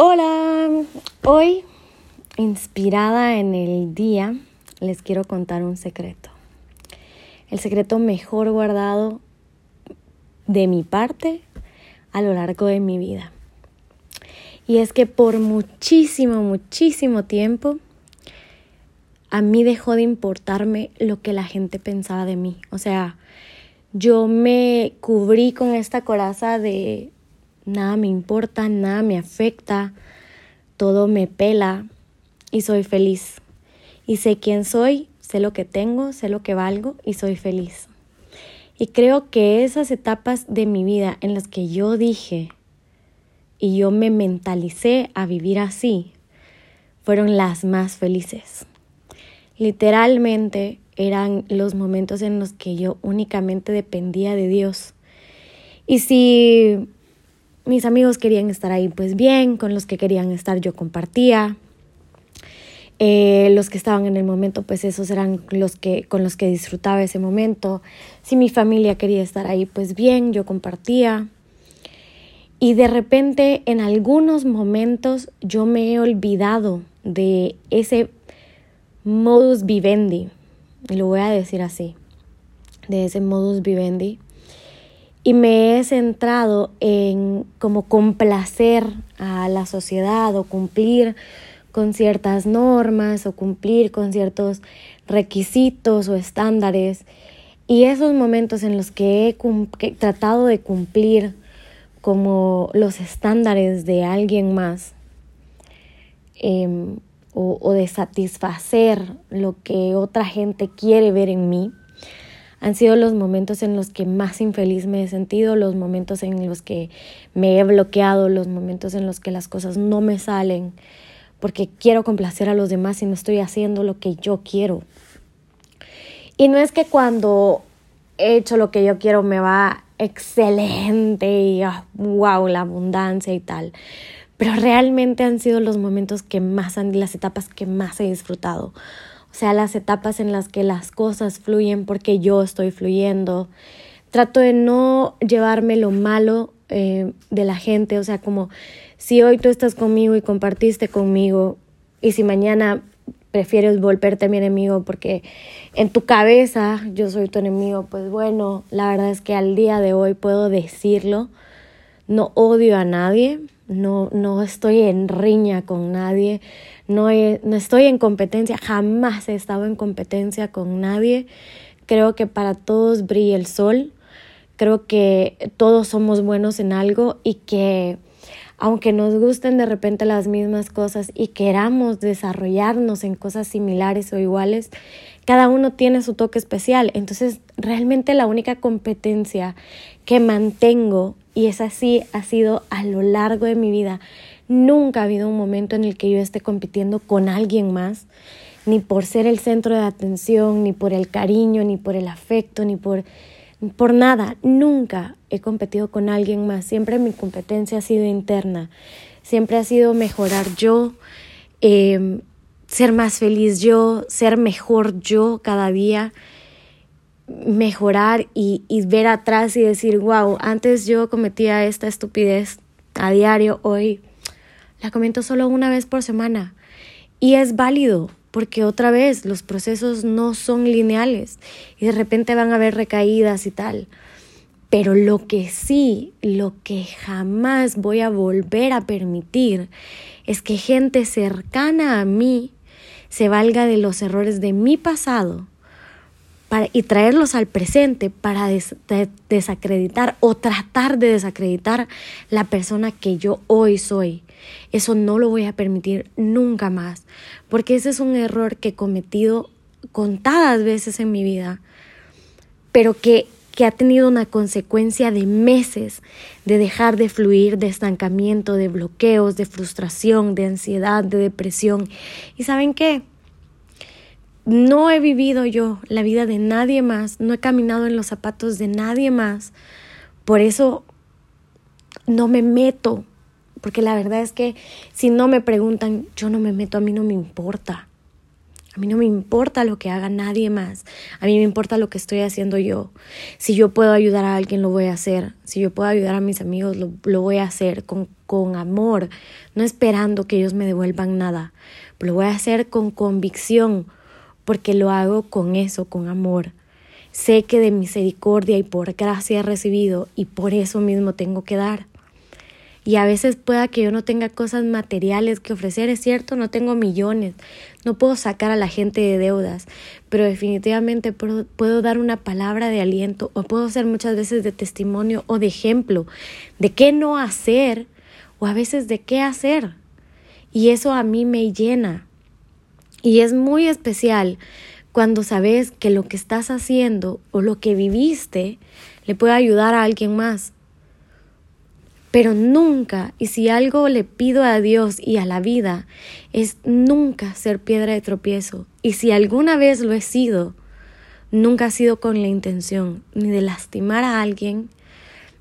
Hola, hoy inspirada en el día les quiero contar un secreto. El secreto mejor guardado de mi parte a lo largo de mi vida. Y es que por muchísimo, muchísimo tiempo a mí dejó de importarme lo que la gente pensaba de mí. O sea, yo me cubrí con esta coraza de nada me importa, nada me afecta, todo me pela y soy feliz. Y sé quién soy, sé lo que tengo, sé lo que valgo y soy feliz. Y creo que esas etapas de mi vida en las que yo dije y yo me mentalicé a vivir así fueron las más felices. Literalmente eran los momentos en los que yo únicamente dependía de Dios. Y si mis amigos querían estar ahí, pues bien, con los que querían estar yo compartía. Eh, los que estaban en el momento, pues esos eran los que con los que disfrutaba ese momento. Si mi familia quería estar ahí, pues bien, yo compartía. Y de repente, en algunos momentos, yo me he olvidado de ese modus vivendi, lo voy a decir así, de ese modus vivendi y me he centrado en como complacer a la sociedad o cumplir con ciertas normas o cumplir con ciertos requisitos o estándares. Y esos momentos en los que he tratado de cumplir como los estándares de alguien más em, o, o de satisfacer lo que otra gente quiere ver en mí, han sido los momentos en los que más infeliz me he sentido, los momentos en los que me he bloqueado, los momentos en los que las cosas no me salen, porque quiero complacer a los demás y no estoy haciendo lo que yo quiero. Y no es que cuando he hecho lo que yo quiero me va excelente y wow, ah, la abundancia y tal. Pero realmente han sido los momentos que más han, las etapas que más he disfrutado sea, las etapas en las que las cosas fluyen porque yo estoy fluyendo. Trato de no llevarme lo malo eh, de la gente, o sea, como si hoy tú estás conmigo y compartiste conmigo y si mañana prefieres volverte mi enemigo porque en tu cabeza yo soy tu enemigo, pues bueno, la verdad es que al día de hoy puedo decirlo, no odio a nadie, no, no estoy en riña con nadie, no, no estoy en competencia, jamás he estado en competencia con nadie. Creo que para todos brilla el sol, creo que todos somos buenos en algo y que aunque nos gusten de repente las mismas cosas y queramos desarrollarnos en cosas similares o iguales, cada uno tiene su toque especial. Entonces, realmente la única competencia que mantengo, y es así, ha sido a lo largo de mi vida, nunca ha habido un momento en el que yo esté compitiendo con alguien más, ni por ser el centro de atención, ni por el cariño, ni por el afecto, ni por por nada, nunca he competido con alguien más. Siempre mi competencia ha sido interna. Siempre ha sido mejorar yo, em, ser más feliz yo, ser mejor yo cada día, mejorar y, y ver atrás y decir, wow, antes yo cometía esta estupidez a diario, hoy la comento solo una vez por semana. Y es válido, porque otra vez los procesos no son lineales y de repente van a haber recaídas y tal. Pero lo que sí, lo que jamás voy a volver a permitir es que gente cercana a mí se valga de los errores de mi pasado y traerlos al presente para desacreditar o tratar de desacreditar la persona que yo hoy soy. Eso no lo voy a permitir nunca más, porque ese es un error que he cometido contadas veces en mi vida, pero que, que ha tenido una consecuencia de meses de dejar de fluir, de estancamiento, de bloqueos, de frustración, de ansiedad, de depresión. ¿Y saben qué? No he vivido yo la vida de nadie más, no he caminado en los zapatos de nadie más. Por eso no me meto, porque la verdad es que si no me preguntan, yo no me meto, a mí no me importa. A mí no me importa lo que haga nadie más. A mí me importa lo que estoy haciendo yo. Si yo puedo ayudar a alguien, lo voy a hacer. Si yo puedo ayudar a mis amigos, lo, lo voy a hacer con con amor, no esperando que ellos me devuelvan nada. Lo voy a hacer con convicción, porque lo hago con eso, con amor. Sé que de misericordia y por gracia he recibido y por eso mismo tengo que dar. Y a veces pueda que yo no tenga cosas materiales que ofrecer, es cierto, no tengo millones, no puedo sacar a la gente de deudas, pero definitivamente puedo, dar una palabra de aliento o puedo ser muchas veces de testimonio o de ejemplo de qué no hacer o a veces de qué hacer. Y eso a mí me llena. Y es muy especial cuando sabes que lo que estás haciendo o lo que viviste le puede ayudar a alguien más. Pero nunca, y si algo le pido a Dios y a la vida, es nunca ser piedra de tropiezo. Y si alguna vez lo he sido, nunca ha sido con la intención ni de lastimar a alguien,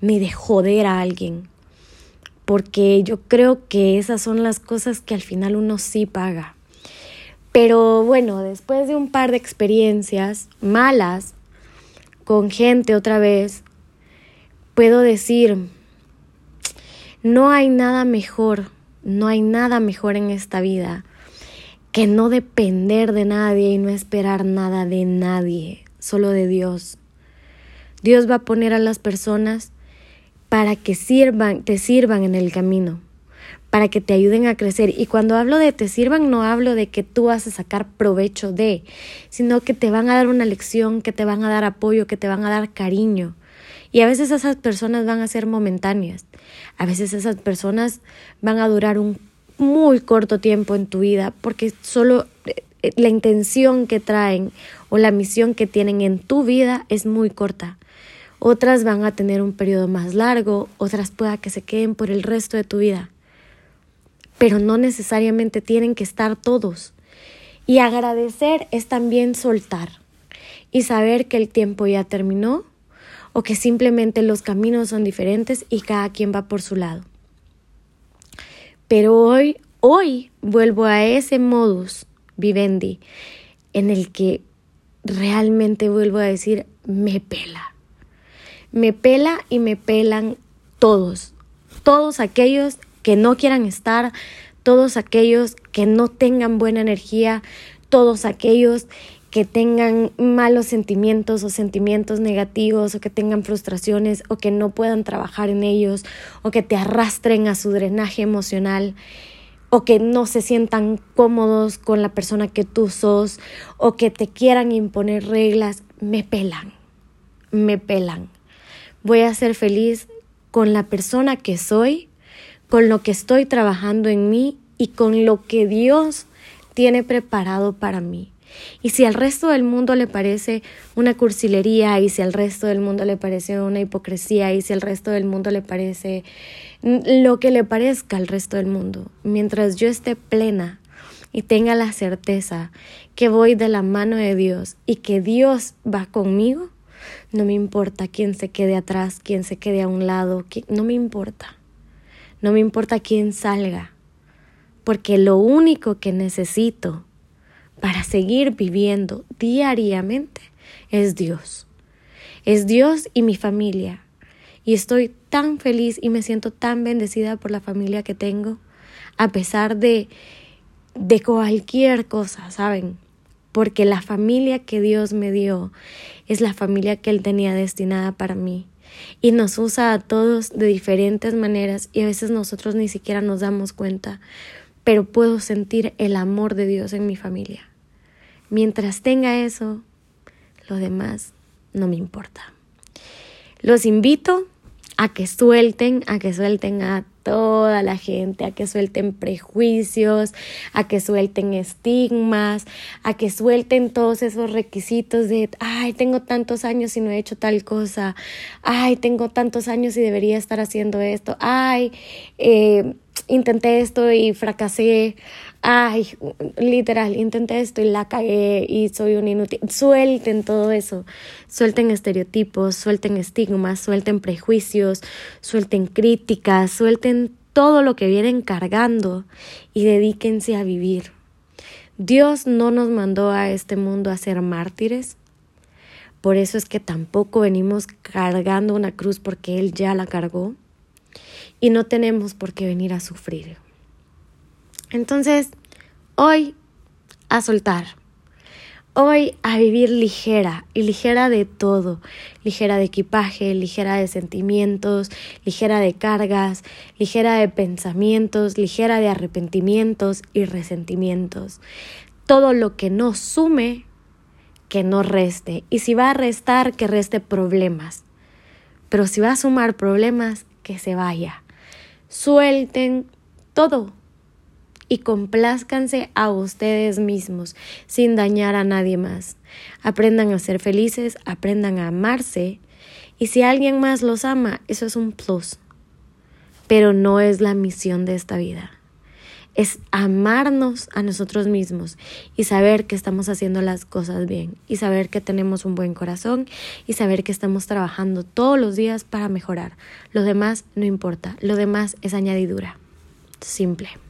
ni de joder a alguien. Porque yo creo que esas son las cosas que al final uno sí paga. Pero bueno, después de un par de experiencias malas con gente otra vez, puedo decir, no hay nada mejor, no hay nada mejor en esta vida que no depender de nadie y no esperar nada de nadie, solo de Dios. Dios va a poner a las personas para que sirvan, te sirvan en el camino, para que te ayuden a crecer. Y cuando hablo de te sirvan, no hablo de que tú vas a sacar provecho de, sino que te van a dar una lección, que te van a dar apoyo, que te van a dar cariño. Y a veces esas personas van a ser momentáneas. A veces esas personas van a durar un muy corto tiempo en tu vida porque solo eh, la intención que traen o la misión que tienen en tu vida es muy corta. Otras van a tener un periodo más largo, otras pueda que se queden por el resto de tu vida. Pero no necesariamente tienen que estar todos. Y agradecer es también soltar y saber que el tiempo ya terminó o que simplemente los caminos son diferentes y cada quien va por su lado. Pero hoy, hoy vuelvo a ese modus vivendi en el que realmente vuelvo a decir, me pela. Me pela y me pelan todos, todos aquellos que no quieran estar, todos aquellos que no tengan buena energía, todos aquellos que tengan malos sentimientos o sentimientos negativos o que tengan frustraciones o que no puedan trabajar en ellos o que te arrastren a su drenaje emocional o que no se sientan cómodos con la persona que tú sos o que te quieran imponer reglas, me pelan, me pelan. Voy a ser feliz con la persona que soy, con lo que estoy trabajando en mí y con lo que Dios tiene preparado para mí. Y si al resto del mundo le parece una cursilería, y si al resto del mundo le parece una hipocresía, y si al resto del mundo le parece lo que le parezca al resto del mundo, mientras yo esté plena y tenga la certeza que voy de la mano de Dios y que Dios va conmigo, no me importa quién se quede atrás, quién se quede a un lado, no me importa. No me importa quién salga, porque lo único que necesito para seguir viviendo diariamente es Dios. Es Dios y mi familia. Y estoy tan feliz y me siento tan bendecida por la familia que tengo, a pesar de, de cualquier cosa, ¿saben? Porque la familia que Dios me dio es la familia que Él tenía destinada para mí. Y nos usa a todos de diferentes maneras y a veces nosotros ni siquiera nos damos cuenta, pero puedo sentir el amor de Dios en mi familia. Mientras tenga eso, lo demás no me importa. Los invito a que suelten, a que suelten a toda la gente, a que suelten prejuicios, a que suelten estigmas, a que suelten todos esos requisitos de, ay, tengo tantos años y no he hecho tal cosa, ay, tengo tantos años y debería estar haciendo esto, ay, eh, intenté esto y fracasé, ay, literal, intenté esto y la cagué y soy un inútil. Suelten todo eso, suelten estereotipos, suelten estigmas, suelten prejuicios, suelten críticas, suelten todo lo que vienen cargando y dedíquense a vivir. Dios no nos mandó a este mundo a ser mártires. Por eso es que tampoco venimos cargando una cruz porque Él ya la cargó. y no tenemos por qué venir a sufrir. Entonces, hoy a soltar. Hoy a vivir ligera y ligera de todo, ligera de equipaje, ligera de sentimientos, ligera de cargas, ligera de pensamientos, ligera de arrepentimientos y resentimientos. Todo lo que no sume, que no reste. Y si va a restar, que reste problemas. Pero si va a sumar problemas, que se vaya. Suelten todo, y complázcanse a ustedes mismos sin dañar a nadie más. Aprendan a ser felices, aprendan a amarse y si alguien más los ama, eso es un plus. Pero no es la misión de esta vida. Es amarnos a nosotros mismos y saber que estamos haciendo las cosas bien y saber que tenemos un buen corazón y saber que estamos trabajando todos los días para mejorar. Lo demás no importa, lo demás es añadidura. Simple.